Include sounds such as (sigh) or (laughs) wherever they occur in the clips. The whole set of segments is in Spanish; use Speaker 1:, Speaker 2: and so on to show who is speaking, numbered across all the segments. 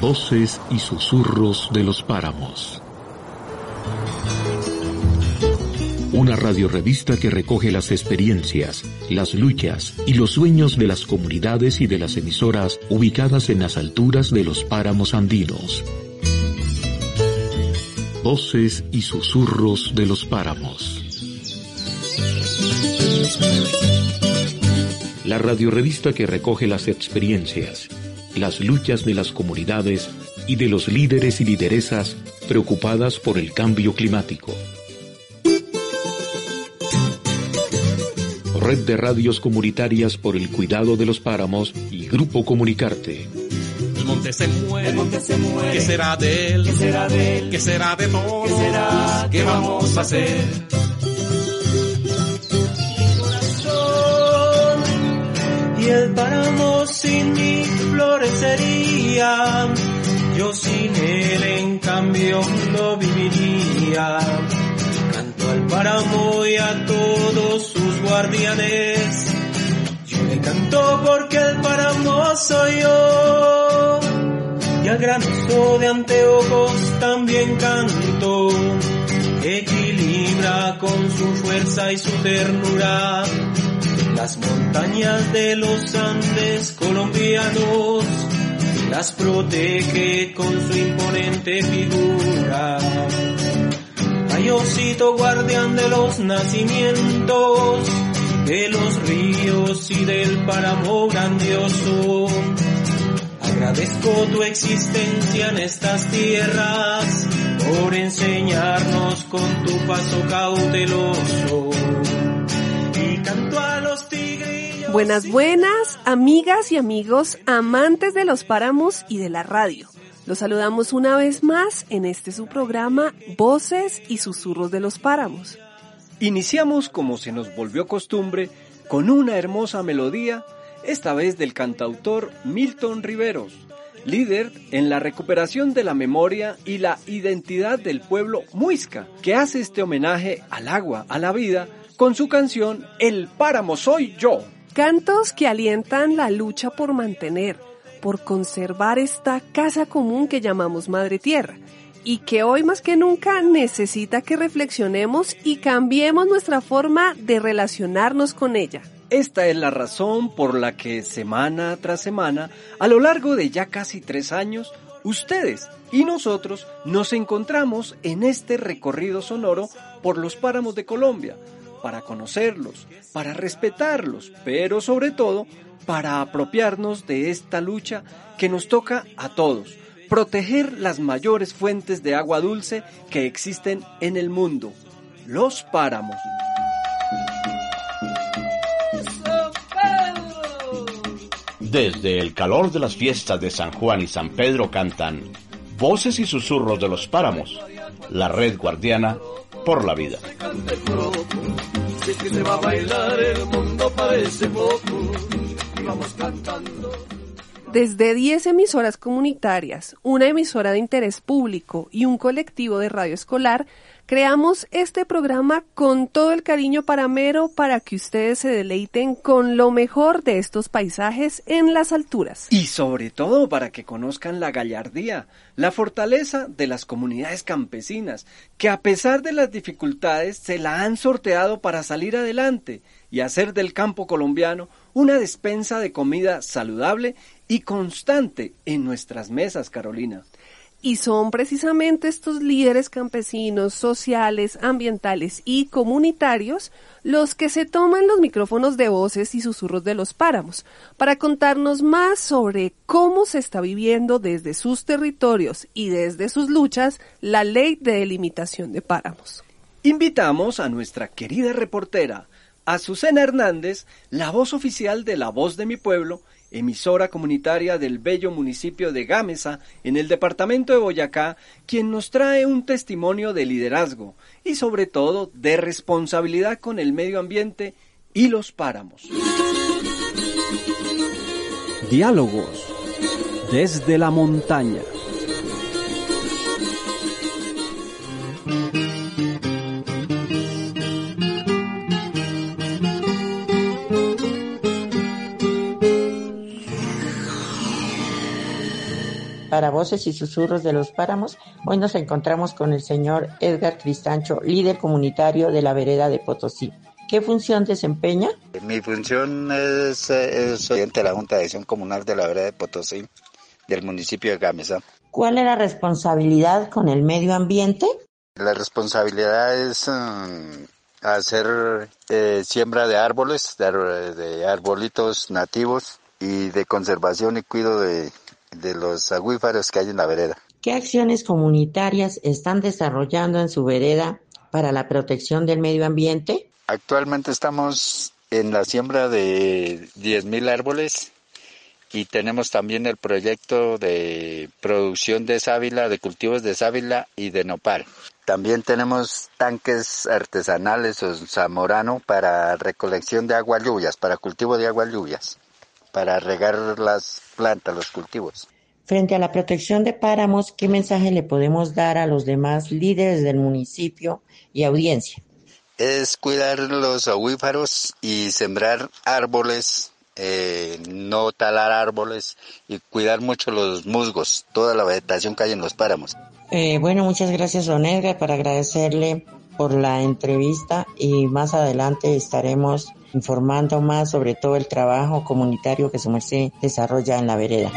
Speaker 1: Voces y susurros de los páramos. Una radiorevista que recoge las experiencias, las luchas y los sueños de las comunidades y de las emisoras ubicadas en las alturas de los páramos andinos. Voces y susurros de los páramos. La radiorevista que recoge las experiencias, las luchas de las comunidades y de los líderes y lideresas preocupadas por el cambio climático. Red de Radios Comunitarias por el Cuidado de los Páramos y Grupo Comunicarte.
Speaker 2: El monte se muere, ¿qué será de él?
Speaker 3: ¿Qué será de él?
Speaker 2: ¿Qué será de todos?
Speaker 3: ¿Qué será?
Speaker 2: ¿Qué vamos a hacer?
Speaker 3: Y el páramo sin mí florecería, yo sin él en cambio no viviría. Canto al páramo y a todos sus guardianes, yo le canto porque el páramo soy yo. Y al granizo de anteojos también canto, equilibra con su fuerza y su ternura las montañas de los Andes colombianos las protege con su imponente figura. Ay, osito guardián de los nacimientos, de los ríos y del páramo grandioso. Agradezco tu existencia en estas tierras por enseñarnos con tu paso cauteloso.
Speaker 4: Buenas, buenas, amigas y amigos, amantes de los páramos y de la radio. Los saludamos una vez más en este su programa Voces y Susurros de los Páramos.
Speaker 5: Iniciamos como se nos volvió costumbre con una hermosa melodía, esta vez del cantautor Milton Riveros, líder en la recuperación de la memoria y la identidad del pueblo muisca, que hace este homenaje al agua, a la vida, con su canción El páramo soy yo.
Speaker 4: Cantos que alientan la lucha por mantener, por conservar esta casa común que llamamos Madre Tierra y que hoy más que nunca necesita que reflexionemos y cambiemos nuestra forma de relacionarnos con ella.
Speaker 5: Esta es la razón por la que semana tras semana, a lo largo de ya casi tres años, ustedes y nosotros nos encontramos en este recorrido sonoro por los páramos de Colombia, para conocerlos, para respetarlos, pero sobre todo para apropiarnos de esta lucha que nos toca a todos, proteger las mayores fuentes de agua dulce que existen en el mundo, los páramos.
Speaker 6: Desde el calor de las fiestas de San Juan y San Pedro cantan Voces y susurros de los páramos, la red guardiana por la vida.
Speaker 4: Desde 10 emisoras comunitarias, una emisora de interés público y un colectivo de radio escolar, creamos este programa con todo el cariño para Mero para que ustedes se deleiten con lo mejor de estos paisajes en las alturas.
Speaker 5: Y sobre todo para que conozcan la gallardía, la fortaleza de las comunidades campesinas, que a pesar de las dificultades se la han sorteado para salir adelante y hacer del campo colombiano una despensa de comida saludable y constante en nuestras mesas, Carolina.
Speaker 4: Y son precisamente estos líderes campesinos, sociales, ambientales y comunitarios los que se toman los micrófonos de voces y susurros de los páramos para contarnos más sobre cómo se está viviendo desde sus territorios y desde sus luchas la ley de delimitación de páramos.
Speaker 5: Invitamos a nuestra querida reportera Azucena Hernández, la voz oficial de La Voz de mi Pueblo, emisora comunitaria del bello municipio de Gámeza, en el departamento de Boyacá, quien nos trae un testimonio de liderazgo y sobre todo de responsabilidad con el medio ambiente y los páramos. Diálogos desde la montaña.
Speaker 7: Para Voces y Susurros de los Páramos, hoy nos encontramos con el señor Edgar Cristancho, líder comunitario de la vereda de Potosí. ¿Qué función desempeña?
Speaker 8: Mi función es, es de la Junta de Acción Comunal de la vereda de Potosí, del municipio de Gámeza.
Speaker 7: ¿Cuál es la responsabilidad con el medio ambiente?
Speaker 8: La responsabilidad es um, hacer eh, siembra de árboles, de, de arbolitos nativos y de conservación y cuidado de, de los acuíferos que hay en la vereda.
Speaker 7: ¿Qué acciones comunitarias están desarrollando en su vereda para la protección del medio ambiente?
Speaker 8: Actualmente estamos en la siembra de 10.000 árboles y tenemos también el proyecto de producción de sábila, de cultivos de sábila y de nopal. También tenemos tanques artesanales o zamorano para recolección de agua lluvias, para cultivo de agua lluvias para regar las plantas, los cultivos.
Speaker 7: Frente a la protección de páramos, ¿qué mensaje le podemos dar a los demás líderes del municipio y audiencia?
Speaker 8: Es cuidar los acuíferos y sembrar árboles, eh, no talar árboles y cuidar mucho los musgos, toda la vegetación que hay en los páramos.
Speaker 7: Eh, bueno, muchas gracias, don Edgar, para agradecerle por la entrevista y más adelante estaremos informando más sobre todo el trabajo comunitario que su merced desarrolla en la vereda.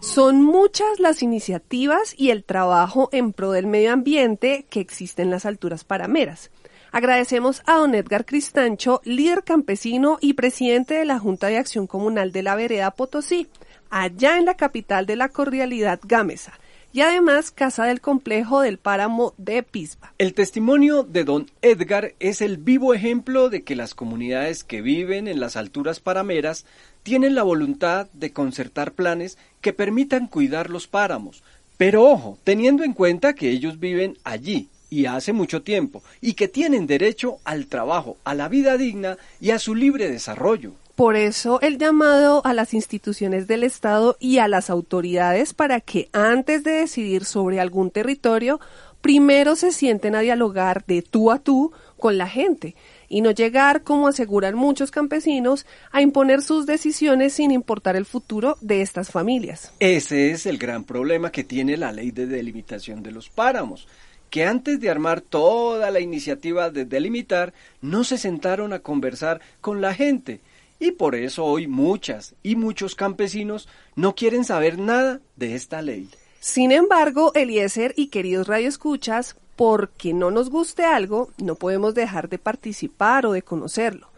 Speaker 4: Son muchas las iniciativas y el trabajo en pro del medio ambiente que existen en las alturas parameras. Agradecemos a don Edgar Cristancho, líder campesino y presidente de la Junta de Acción Comunal de la Vereda Potosí, allá en la capital de la cordialidad Gámeza, y además casa del complejo del páramo de Pisba.
Speaker 5: El testimonio de don Edgar es el vivo ejemplo de que las comunidades que viven en las alturas parameras tienen la voluntad de concertar planes que permitan cuidar los páramos. Pero ojo, teniendo en cuenta que ellos viven allí y hace mucho tiempo y que tienen derecho al trabajo, a la vida digna y a su libre desarrollo.
Speaker 4: Por eso el llamado a las instituciones del Estado y a las autoridades para que antes de decidir sobre algún territorio, primero se sienten a dialogar de tú a tú con la gente y no llegar, como aseguran muchos campesinos, a imponer sus decisiones sin importar el futuro de estas familias.
Speaker 5: Ese es el gran problema que tiene la ley de delimitación de los páramos que antes de armar toda la iniciativa de delimitar, no se sentaron a conversar con la gente y por eso hoy muchas y muchos campesinos no quieren saber nada de esta ley.
Speaker 4: Sin embargo, Eliezer y queridos radioescuchas, porque no nos guste algo, no podemos dejar de participar o de conocerlo.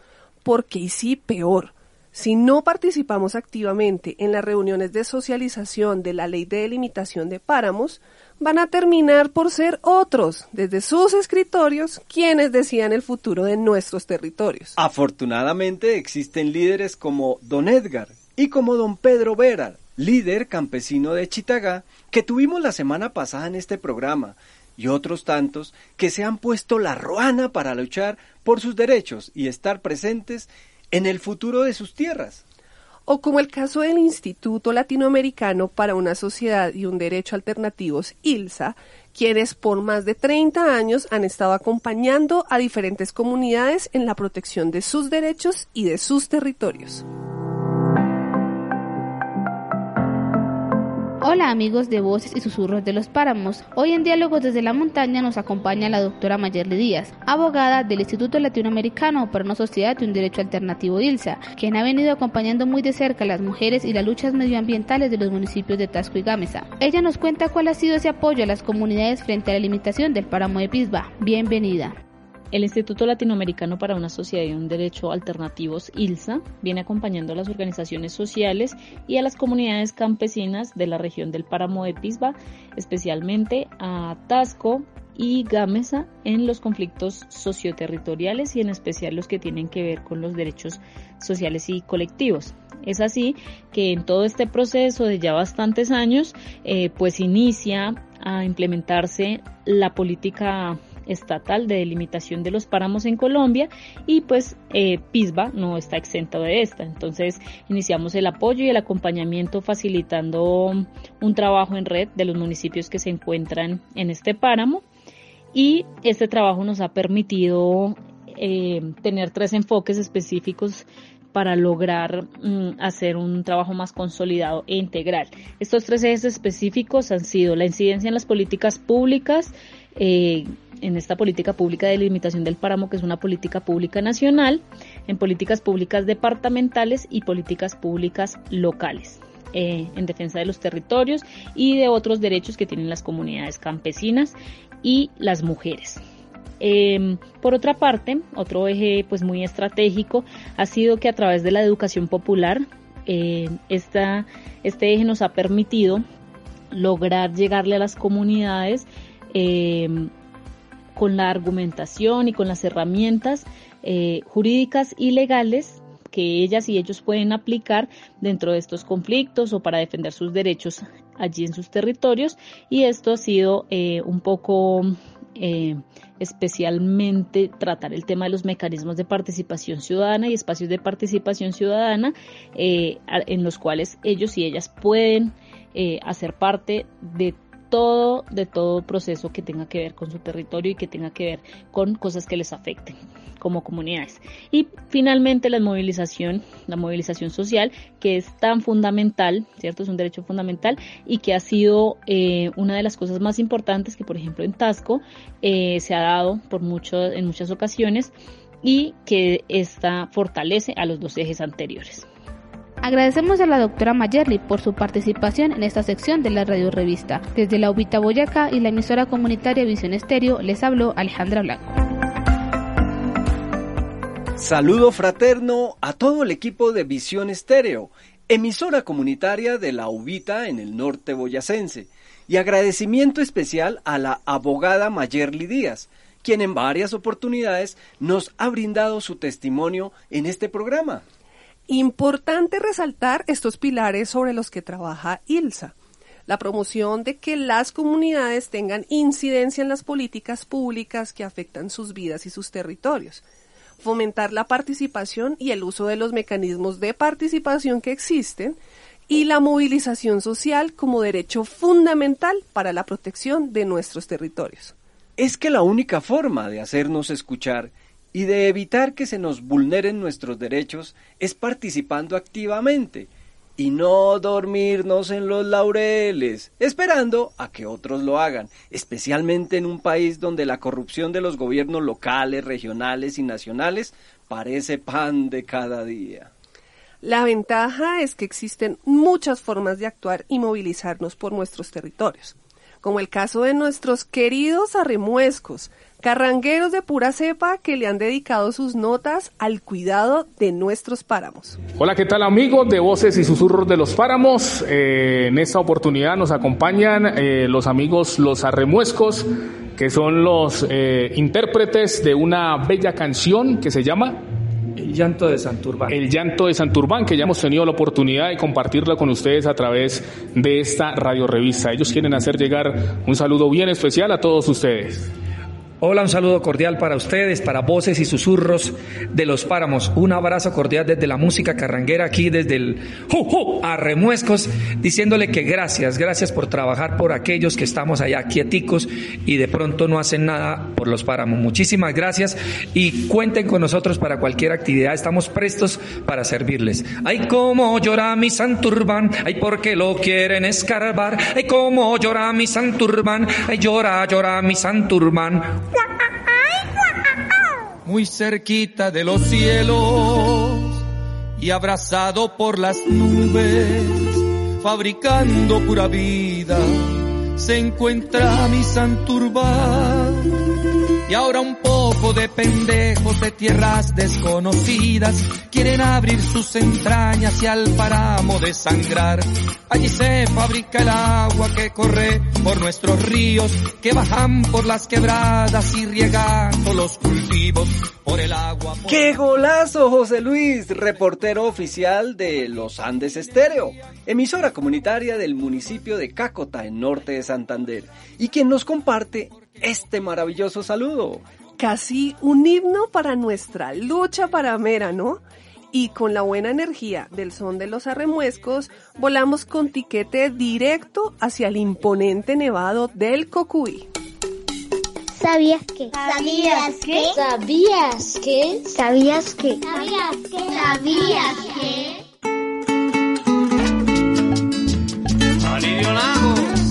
Speaker 4: Porque y sí, peor. Si no participamos activamente en las reuniones de socialización de la ley de delimitación de páramos, van a terminar por ser otros, desde sus escritorios, quienes decían el futuro de nuestros territorios.
Speaker 5: Afortunadamente existen líderes como don Edgar y como don Pedro Vera, líder campesino de Chitagá, que tuvimos la semana pasada en este programa, y otros tantos que se han puesto la ruana para luchar por sus derechos y estar presentes en el futuro de sus tierras
Speaker 4: o como el caso del Instituto Latinoamericano para una Sociedad y un Derecho Alternativos, ILSA, quienes por más de 30 años han estado acompañando a diferentes comunidades en la protección de sus derechos y de sus territorios.
Speaker 9: Hola amigos de Voces y Susurros de los Páramos. Hoy en Diálogos desde la Montaña nos acompaña la doctora Mayerle Díaz, abogada del Instituto Latinoamericano para una Sociedad y un Derecho Alternativo ILSA, quien ha venido acompañando muy de cerca a las mujeres y las luchas medioambientales de los municipios de Tasco y Gámeza. Ella nos cuenta cuál ha sido ese apoyo a las comunidades frente a la limitación del páramo de Pisba. Bienvenida.
Speaker 10: El Instituto Latinoamericano para una Sociedad y un Derecho Alternativos, ILSA, viene acompañando a las organizaciones sociales y a las comunidades campesinas de la región del Páramo de Pisba, especialmente a Tasco y Gámeza en los conflictos socioterritoriales y en especial los que tienen que ver con los derechos sociales y colectivos. Es así que en todo este proceso de ya bastantes años, eh, pues inicia a implementarse la política estatal de delimitación de los páramos en Colombia y pues eh, PISBA no está exento de esta. Entonces iniciamos el apoyo y el acompañamiento facilitando un trabajo en red de los municipios que se encuentran en este páramo y este trabajo nos ha permitido eh, tener tres enfoques específicos para lograr mm, hacer un trabajo más consolidado e integral. Estos tres ejes específicos han sido la incidencia en las políticas públicas, eh, en esta política pública de limitación del páramo, que es una política pública nacional, en políticas públicas departamentales y políticas públicas locales. Eh, en defensa de los territorios y de otros derechos que tienen las comunidades campesinas y las mujeres. Em, por otra parte, otro eje pues muy estratégico ha sido que a través de la educación popular eh, esta, este eje nos ha permitido lograr llegarle a las comunidades em, con la argumentación y con las herramientas eh, jurídicas y legales que ellas y ellos pueden aplicar dentro de estos conflictos o para defender sus derechos allí en sus territorios. Y esto ha sido eh, un poco eh, especialmente tratar el tema de los mecanismos de participación ciudadana y espacios de participación ciudadana en los cuales ellos y ellas pueden hacer parte de todo, de todo proceso que tenga que ver con su territorio y que tenga que ver con cosas que les afecten como comunidades. Y finalmente la movilización, la movilización social, que es tan fundamental, ¿cierto? Es un derecho fundamental y que ha sido eh, una de las cosas más importantes que, por ejemplo, en Tasco eh, se ha dado por mucho, en muchas ocasiones y que esta fortalece a los dos ejes anteriores.
Speaker 9: Agradecemos a la doctora Mayerly por su participación en esta sección de la radio revista. Desde la Ubita Boyacá y la emisora comunitaria Visión Estéreo les habló Alejandra Blanco.
Speaker 5: Saludo fraterno a todo el equipo de Visión Estéreo, emisora comunitaria de la Ubita en el norte boyacense, y agradecimiento especial a la abogada Mayerly Díaz, quien en varias oportunidades nos ha brindado su testimonio en este programa.
Speaker 4: Importante resaltar estos pilares sobre los que trabaja ILSA. La promoción de que las comunidades tengan incidencia en las políticas públicas que afectan sus vidas y sus territorios. Fomentar la participación y el uso de los mecanismos de participación que existen y la movilización social como derecho fundamental para la protección de nuestros territorios.
Speaker 5: Es que la única forma de hacernos escuchar y de evitar que se nos vulneren nuestros derechos es participando activamente y no dormirnos en los laureles, esperando a que otros lo hagan, especialmente en un país donde la corrupción de los gobiernos locales, regionales y nacionales parece pan de cada día.
Speaker 4: La ventaja es que existen muchas formas de actuar y movilizarnos por nuestros territorios, como el caso de nuestros queridos arremuescos, Carrangueros de pura cepa que le han dedicado sus notas al cuidado de nuestros páramos.
Speaker 11: Hola, ¿qué tal amigos de Voces y Susurros de los Páramos? Eh, en esta oportunidad nos acompañan eh, los amigos Los Arremuescos, que son los eh, intérpretes de una bella canción que se llama
Speaker 12: el llanto de Santurbán.
Speaker 11: El llanto de Santurbán, que ya hemos tenido la oportunidad de compartirla con ustedes a través de esta radio revista. Ellos quieren hacer llegar un saludo bien especial a todos ustedes.
Speaker 12: Hola, un saludo cordial para ustedes, para voces y susurros de los páramos. Un abrazo cordial desde la música carranguera aquí, desde el ¡Ju, a Remuescos, diciéndole que gracias, gracias por trabajar por aquellos que estamos allá quieticos y de pronto no hacen nada por los páramos. Muchísimas gracias y cuenten con nosotros para cualquier actividad. Estamos prestos para servirles. Ay, cómo llora mi santurbán, ay, porque lo quieren escarbar. Ay, cómo llora mi santurbán, ay, llora, llora mi santurbán
Speaker 2: muy cerquita de los cielos y abrazado por las nubes, fabricando pura vida, se encuentra mi Santurbán. Y ahora un poco
Speaker 12: de pendejos de tierras desconocidas quieren abrir sus entrañas y al páramo desangrar. Allí se fabrica el agua que corre por nuestros ríos, que bajan por las quebradas y riegando los cultivos por el agua.
Speaker 5: ¡Qué golazo, José Luis! Reportero oficial de Los Andes Estéreo, emisora comunitaria del municipio de Cácota, en norte de Santander, y quien nos comparte este maravilloso saludo.
Speaker 4: Casi un himno para nuestra lucha para Mera, ¿no? Y con la buena energía del son de los arremuescos, volamos con tiquete directo hacia el imponente nevado del Cocuy.
Speaker 13: ¿Sabías que? ¿Sabías que? ¿Sabías que? ¿Sabías que? ¿Sabías que? ¿Sabías que?
Speaker 14: Alirio Lagos,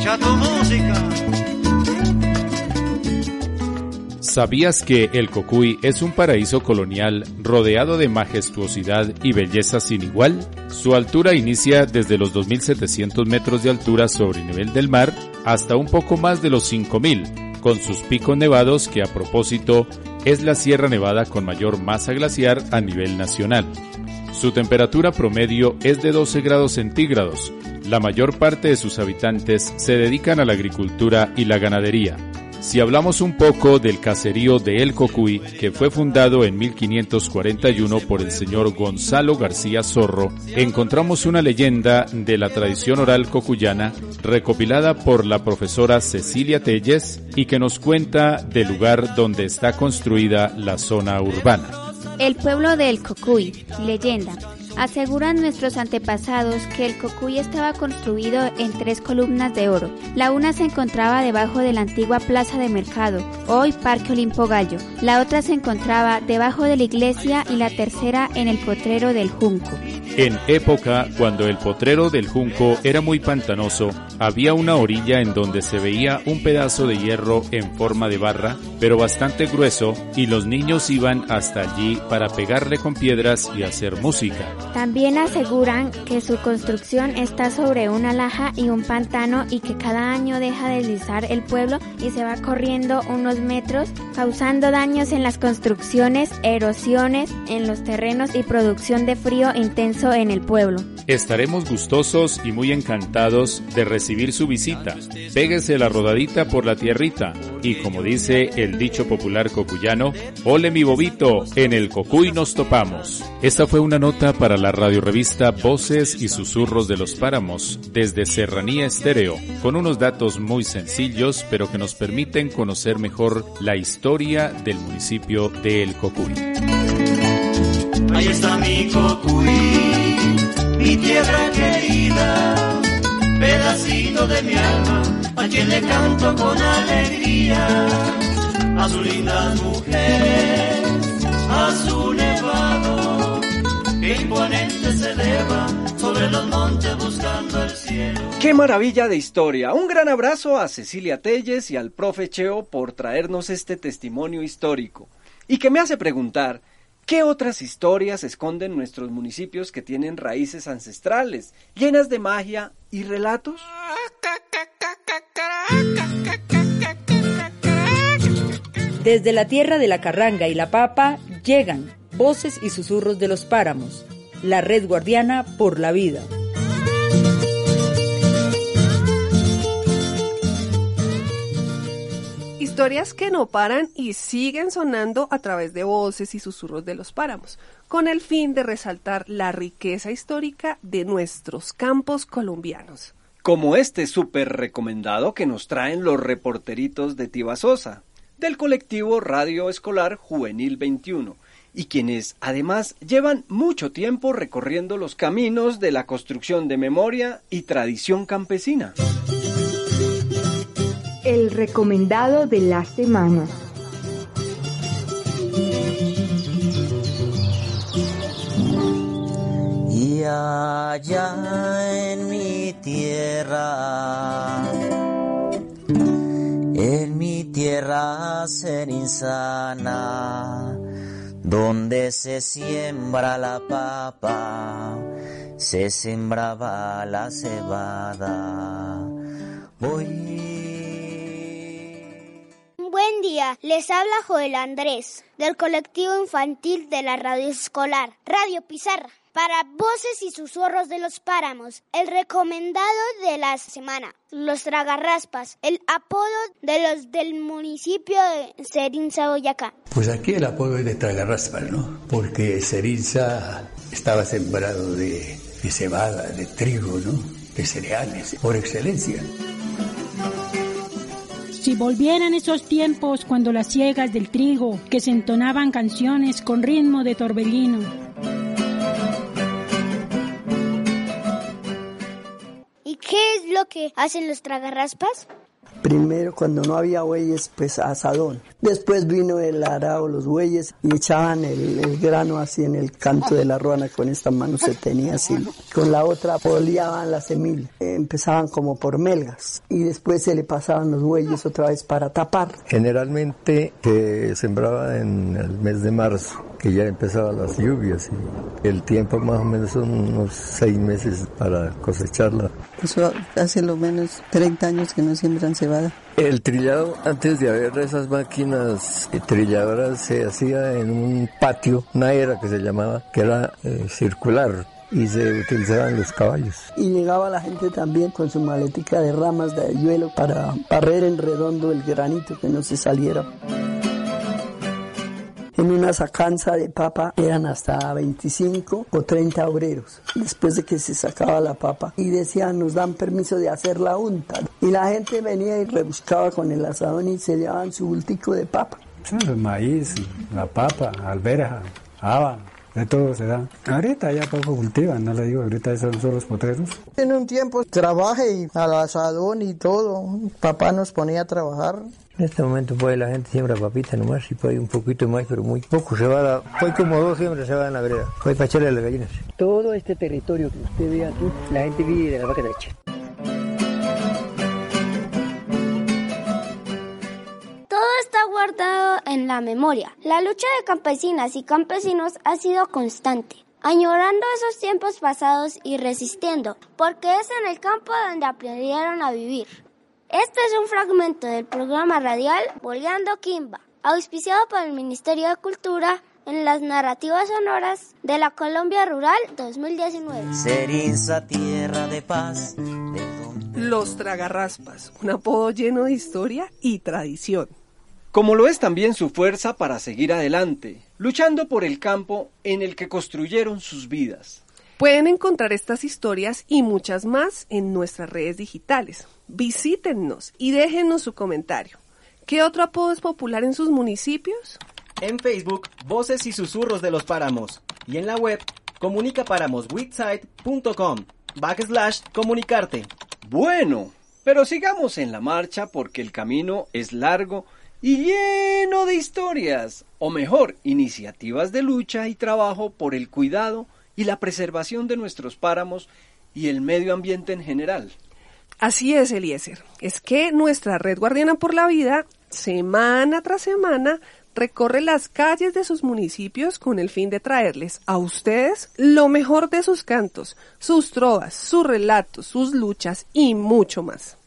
Speaker 14: escucha música.
Speaker 15: ¿Sabías que el Cocuy es un paraíso colonial rodeado de majestuosidad y belleza sin igual? Su altura inicia desde los 2.700 metros de altura sobre el nivel del mar hasta un poco más de los 5.000, con sus picos nevados que a propósito es la Sierra Nevada con mayor masa glaciar a nivel nacional. Su temperatura promedio es de 12 grados centígrados. La mayor parte de sus habitantes se dedican a la agricultura y la ganadería. Si hablamos un poco del caserío de El Cocuy, que fue fundado en 1541 por el señor Gonzalo García Zorro, encontramos una leyenda de la tradición oral cocuyana recopilada por la profesora Cecilia Telles y que nos cuenta del lugar donde está construida la zona urbana.
Speaker 16: El pueblo de El Cocuy, leyenda. Aseguran nuestros antepasados que el Cocuy estaba construido en tres columnas de oro. La una se encontraba debajo de la antigua plaza de mercado, hoy Parque Olimpo Gallo. La otra se encontraba debajo de la iglesia y la tercera en el potrero del Junco.
Speaker 15: En época cuando el potrero del Junco era muy pantanoso, había una orilla en donde se veía un pedazo de hierro en forma de barra, pero bastante grueso, y los niños iban hasta allí para pegarle con piedras y hacer música.
Speaker 16: También aseguran que su construcción está sobre una laja y un pantano y que cada año deja deslizar el pueblo y se va corriendo unos metros, causando daños en las construcciones, erosiones en los terrenos y producción de frío intenso en el pueblo.
Speaker 15: Estaremos gustosos y muy encantados de recibir su visita. Péguese la rodadita por la tierrita y como dice el dicho popular cocuyano, ole mi bobito, en el cocuy nos topamos. Esta fue una nota para la radiorevista Voces y Susurros de los Páramos desde Serranía Estéreo, con unos datos muy sencillos pero que nos permiten conocer mejor la historia del municipio de El Cocuy.
Speaker 14: Ahí está mi Cocuy, mi tierra querida, pedacito de mi alma, a quien le canto con alegría, a sus lindas mujeres, a su imponente se eleva sobre los montes buscando el cielo.
Speaker 5: ¡Qué maravilla de historia! Un gran abrazo a Cecilia Telles y al profe Cheo por traernos este testimonio histórico. Y que me hace preguntar, ¿Qué otras historias esconden nuestros municipios que tienen raíces ancestrales, llenas de magia y relatos?
Speaker 17: Desde la tierra de la carranga y la papa llegan voces y susurros de los páramos, la red guardiana por la vida.
Speaker 4: Historias que no paran y siguen sonando a través de voces y susurros de los páramos, con el fin de resaltar la riqueza histórica de nuestros campos colombianos.
Speaker 5: Como este súper recomendado que nos traen los reporteritos de Tibasosa, del colectivo Radio Escolar Juvenil 21, y quienes además llevan mucho tiempo recorriendo los caminos de la construcción de memoria y tradición campesina.
Speaker 18: El recomendado de la semana.
Speaker 19: Y allá en mi tierra, en mi tierra insana, donde se siembra la papa, se sembraba la cebada. Voy
Speaker 13: buen día, les habla Joel Andrés, del colectivo infantil de la radio escolar, Radio Pizarra. Para voces y susurros de los páramos, el recomendado de la semana, los tragarraspas, el apodo de los del municipio de Serinza, Boyacá.
Speaker 20: Pues aquí el apodo es de tragarraspas, ¿no? Porque Serinza estaba sembrado de, de cebada, de trigo, ¿no? De cereales, por excelencia.
Speaker 21: Si volvieran esos tiempos cuando las ciegas del trigo, que se entonaban canciones con ritmo de torbellino.
Speaker 13: ¿Y qué es lo que hacen los tragarraspas?
Speaker 22: Primero, cuando no había bueyes, pues asadón. Después vino el arao, los bueyes, y echaban el, el, grano así en el canto de la ruana. Con esta mano se tenía así. Con la otra poliaban la semilla. Empezaban como por melgas. Y después se le pasaban los bueyes otra vez para tapar.
Speaker 23: Generalmente se sembraba en el mes de marzo que ya empezaban las lluvias y el tiempo más o menos son unos seis meses para cosecharla.
Speaker 22: Eso hace lo menos 30 años que no siembran cebada.
Speaker 23: El trillado, antes de haber esas máquinas trilladoras, se hacía en un patio, una era que se llamaba, que era eh, circular y se utilizaban los caballos.
Speaker 22: Y llegaba la gente también con su maletica de ramas de hielo para barrer en redondo el granito que no se saliera. En una sacanza de papa eran hasta 25 o 30 obreros después de que se sacaba la papa. Y decían nos dan permiso de hacer la unta y la gente venía y rebuscaba con el asadón y se llevaban su bultico de papa.
Speaker 24: El maíz, la papa, alberja, haba, de todo se da. Ahorita ya poco cultivan, no le digo, ahorita son solo los potreros.
Speaker 22: En un tiempo trabajé y al asadón y todo, papá nos ponía a trabajar.
Speaker 23: En este momento pues la gente siembra papita nomás y pues un poquito más, pero muy poco. Se va a, pues como dos siembras se va en la vereda. Pues para echarle a las gallinas.
Speaker 22: Todo este territorio que usted ve aquí, la gente vive de la vaca de leche.
Speaker 13: Todo está guardado en la memoria. La lucha de campesinas y campesinos ha sido constante añorando esos tiempos pasados y resistiendo, porque es en el campo donde aprendieron a vivir. Este es un fragmento del programa radial Boleando Kimba, auspiciado por el Ministerio de Cultura en las narrativas sonoras de la Colombia Rural 2019.
Speaker 19: Serinza, tierra de paz.
Speaker 4: Los Tragarraspas, un apodo lleno de historia y tradición.
Speaker 5: Como lo es también su fuerza para seguir adelante, luchando por el campo en el que construyeron sus vidas.
Speaker 4: Pueden encontrar estas historias y muchas más en nuestras redes digitales. Visítennos y déjenos su comentario. ¿Qué otro apodo es popular en sus municipios?
Speaker 25: En Facebook, Voces y Susurros de los Páramos. Y en la web, comunicaparamoswitside.com. Backslash comunicarte.
Speaker 5: Bueno, pero sigamos en la marcha porque el camino es largo y lleno de historias, o mejor, iniciativas de lucha y trabajo por el cuidado y la preservación de nuestros páramos y el medio ambiente en general.
Speaker 4: Así es, Eliezer. Es que nuestra Red Guardiana por la Vida, semana tras semana, recorre las calles de sus municipios con el fin de traerles a ustedes lo mejor de sus cantos, sus trovas, sus relatos, sus luchas y mucho más.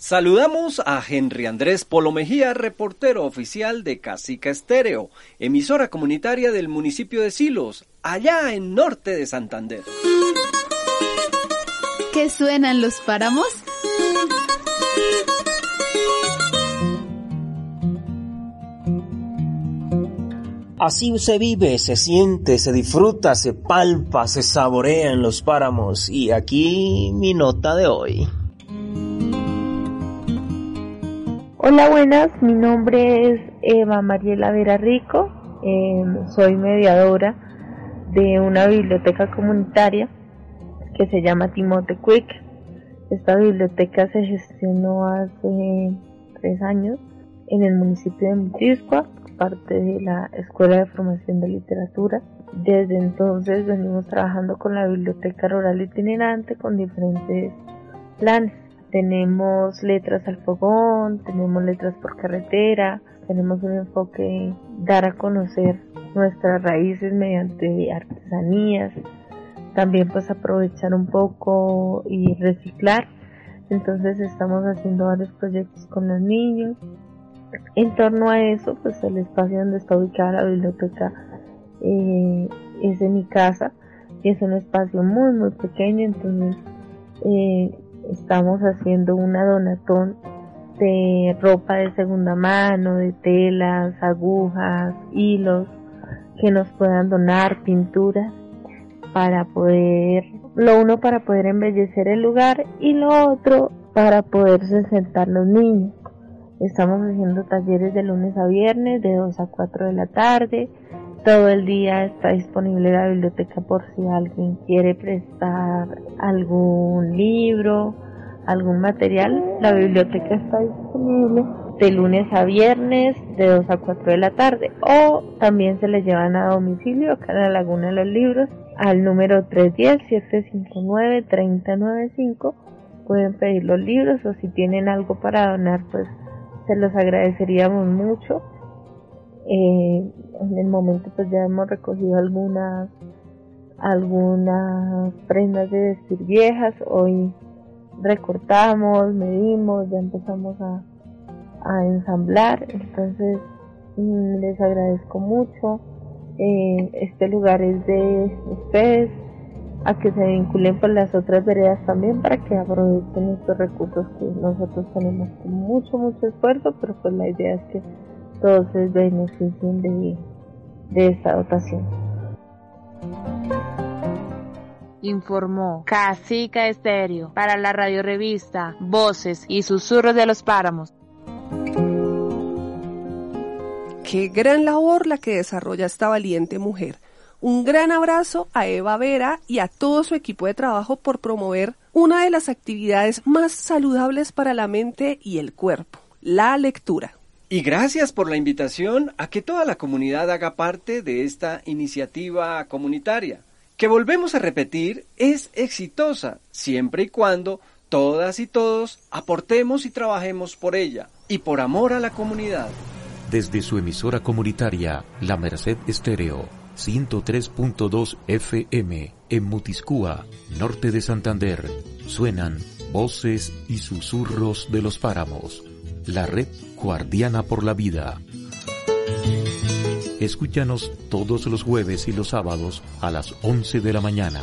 Speaker 5: Saludamos a Henry Andrés Polo Mejía, reportero oficial de Casica Estéreo, emisora comunitaria del municipio de Silos, allá en norte de Santander.
Speaker 9: ¿Qué suenan los páramos?
Speaker 26: Así se vive, se siente, se disfruta, se palpa, se saborea en los páramos. Y aquí mi nota de hoy.
Speaker 27: Hola, buenas. Mi nombre es Eva Mariela Vera Rico. Eh, soy mediadora de una biblioteca comunitaria que se llama Timote Quick. Esta biblioteca se gestionó hace tres años en el municipio de Mutiscua, parte de la Escuela de Formación de Literatura. Desde entonces venimos trabajando con la biblioteca rural itinerante con diferentes planes. Tenemos letras al fogón, tenemos letras por carretera, tenemos un enfoque dar a conocer nuestras raíces mediante artesanías, también pues aprovechar un poco y reciclar. Entonces estamos haciendo varios proyectos con los niños. En torno a eso, pues el espacio donde está ubicada la biblioteca eh, es de mi casa y es un espacio muy muy pequeño, entonces eh, estamos haciendo una donatón de ropa de segunda mano, de telas, agujas, hilos que nos puedan donar, pinturas para poder, lo uno para poder embellecer el lugar y lo otro para poderse sentar los niños. Estamos haciendo talleres de lunes a viernes de 2 a 4 de la tarde. Todo el día está disponible la biblioteca por si alguien quiere prestar algún libro, algún material. La biblioteca está disponible de lunes a viernes de 2 a 4 de la tarde. O también se les llevan a domicilio acá en la Laguna de los Libros al número 310-759-3095 pueden pedir los libros o si tienen algo para donar pues se los agradeceríamos mucho eh, en el momento pues ya hemos recogido algunas algunas prendas de vestir viejas hoy recortamos medimos ya empezamos a a ensamblar. Entonces mm, les agradezco mucho. Eh, este lugar es de ustedes a que se vinculen con las otras veredas también para que aprovechen estos recursos que nosotros tenemos con mucho, mucho esfuerzo, pero pues la idea es que todos se beneficien de, de esta dotación.
Speaker 28: Informó Casica Estéreo para la radio revista Voces y Susurros de los Páramos.
Speaker 4: Qué gran labor la que desarrolla esta valiente mujer. Un gran abrazo a Eva Vera y a todo su equipo de trabajo por promover una de las actividades más saludables para la mente y el cuerpo, la lectura.
Speaker 5: Y gracias por la invitación a que toda la comunidad haga parte de esta iniciativa comunitaria, que volvemos a repetir es exitosa siempre y cuando todas y todos aportemos y trabajemos por ella y por amor a la comunidad.
Speaker 29: Desde su emisora comunitaria, La Merced Estéreo, 103.2 FM, en Mutiscúa, norte de Santander, suenan voces y susurros de los páramos. La red guardiana por la vida. Escúchanos todos los jueves y los sábados a las 11 de la mañana.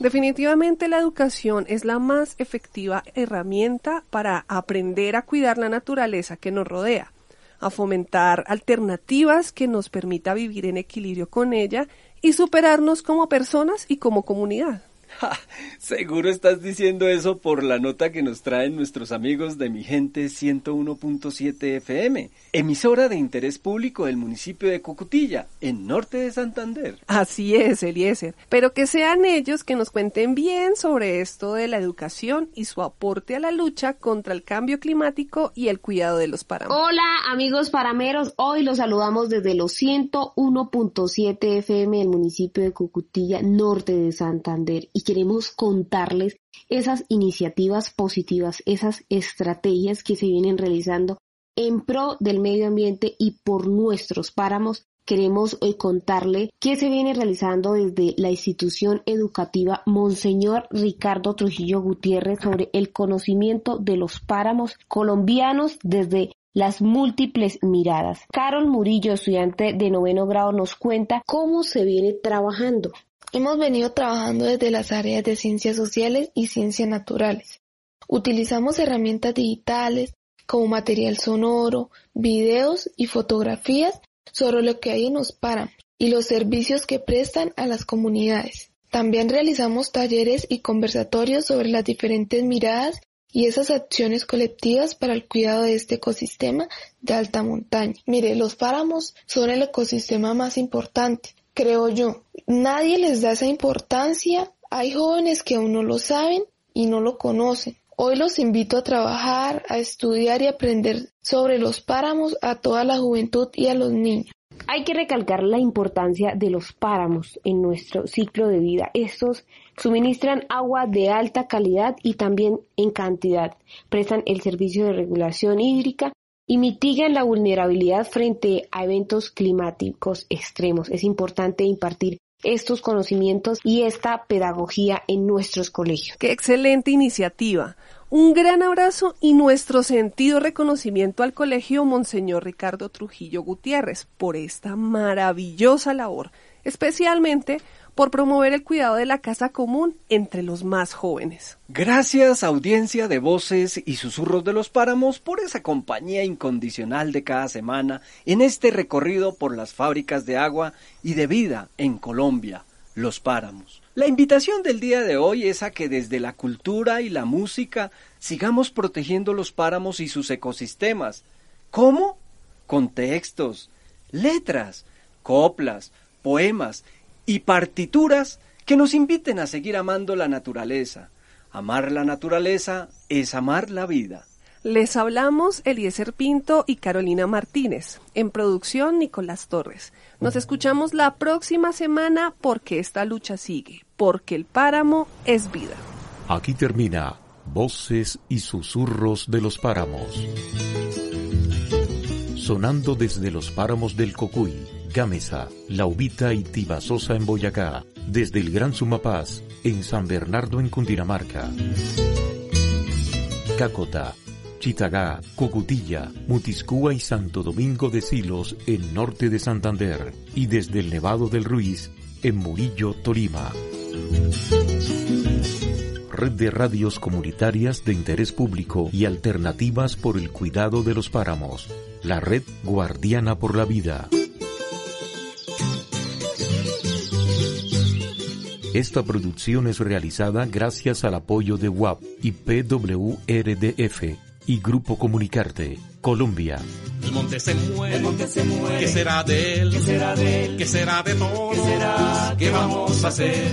Speaker 4: Definitivamente la educación es la más efectiva herramienta para aprender a cuidar la naturaleza que nos rodea, a fomentar alternativas que nos permita vivir en equilibrio con ella y superarnos como personas y como comunidad. (laughs)
Speaker 5: seguro estás diciendo eso por la nota que nos traen nuestros amigos de Mi Gente 101.7 FM, emisora de interés público del municipio de Cocutilla, en norte de Santander.
Speaker 4: Así es, Eliezer. Pero que sean ellos que nos cuenten bien sobre esto de la educación y su aporte a la lucha contra el cambio climático y el cuidado de los páramos.
Speaker 30: Hola, amigos parameros. Hoy los saludamos desde los 101.7 FM del municipio de Cocutilla, norte de Santander. Y queremos contarles esas iniciativas positivas, esas estrategias que se vienen realizando en pro del medio ambiente y por nuestros páramos. Queremos hoy contarle qué se viene realizando desde la institución educativa Monseñor Ricardo Trujillo Gutiérrez sobre el conocimiento de los páramos colombianos desde las múltiples miradas. Carol Murillo, estudiante de noveno grado, nos cuenta cómo se viene trabajando.
Speaker 31: Hemos venido trabajando desde las áreas de ciencias sociales y ciencias naturales. Utilizamos herramientas digitales como material sonoro, videos y fotografías sobre lo que hay en los páramos y los servicios que prestan a las comunidades. También realizamos talleres y conversatorios sobre las diferentes miradas y esas acciones colectivas para el cuidado de este ecosistema de alta montaña. Mire, los páramos son el ecosistema más importante, creo yo. Nadie les da esa importancia. Hay jóvenes que aún no lo saben y no lo conocen. Hoy los invito a trabajar, a estudiar y aprender sobre los páramos a toda la juventud y a los niños.
Speaker 30: Hay que recalcar la importancia de los páramos en nuestro ciclo de vida. Estos suministran agua de alta calidad y también en cantidad. Prestan el servicio de regulación hídrica y mitigan la vulnerabilidad frente a eventos climáticos extremos. Es importante impartir estos conocimientos y esta pedagogía en nuestros colegios.
Speaker 4: Qué excelente iniciativa. Un gran abrazo y nuestro sentido reconocimiento al Colegio Monseñor Ricardo Trujillo Gutiérrez por esta maravillosa labor, especialmente por promover el cuidado de la casa común entre los más jóvenes.
Speaker 5: Gracias audiencia de voces y susurros de los páramos por esa compañía incondicional de cada semana en este recorrido por las fábricas de agua y de vida en Colombia, los páramos. La invitación del día de hoy es a que desde la cultura y la música sigamos protegiendo los páramos y sus ecosistemas. ¿Cómo? Con textos, letras, coplas, poemas y partituras que nos inviten a seguir amando la naturaleza. Amar la naturaleza es amar la vida.
Speaker 4: Les hablamos Eliezer Pinto y Carolina Martínez. En producción, Nicolás Torres. Nos escuchamos la próxima semana porque esta lucha sigue, porque el páramo es vida.
Speaker 29: Aquí termina Voces y Susurros de los Páramos. Sonando desde los páramos del Cocuy, Gámeza, La Ubita y Tibasosa en Boyacá, desde el Gran Sumapaz, en San Bernardo en Cundinamarca. Cácota, Chitagá, Cocutilla, Mutiscúa y Santo Domingo de Silos en norte de Santander y desde el Nevado del Ruiz en Murillo, Tolima. Red de radios comunitarias de interés público y alternativas por el cuidado de los páramos. La red Guardiana por la Vida. Esta producción es realizada gracias al apoyo de WAP y PWRDF y Grupo Comunicarte, Colombia.
Speaker 32: El monte se muere, el monte se muere. ¿Qué será de él? ¿Qué será de él? ¿Qué será de todo? ¿Qué será? ¿Qué vamos a hacer?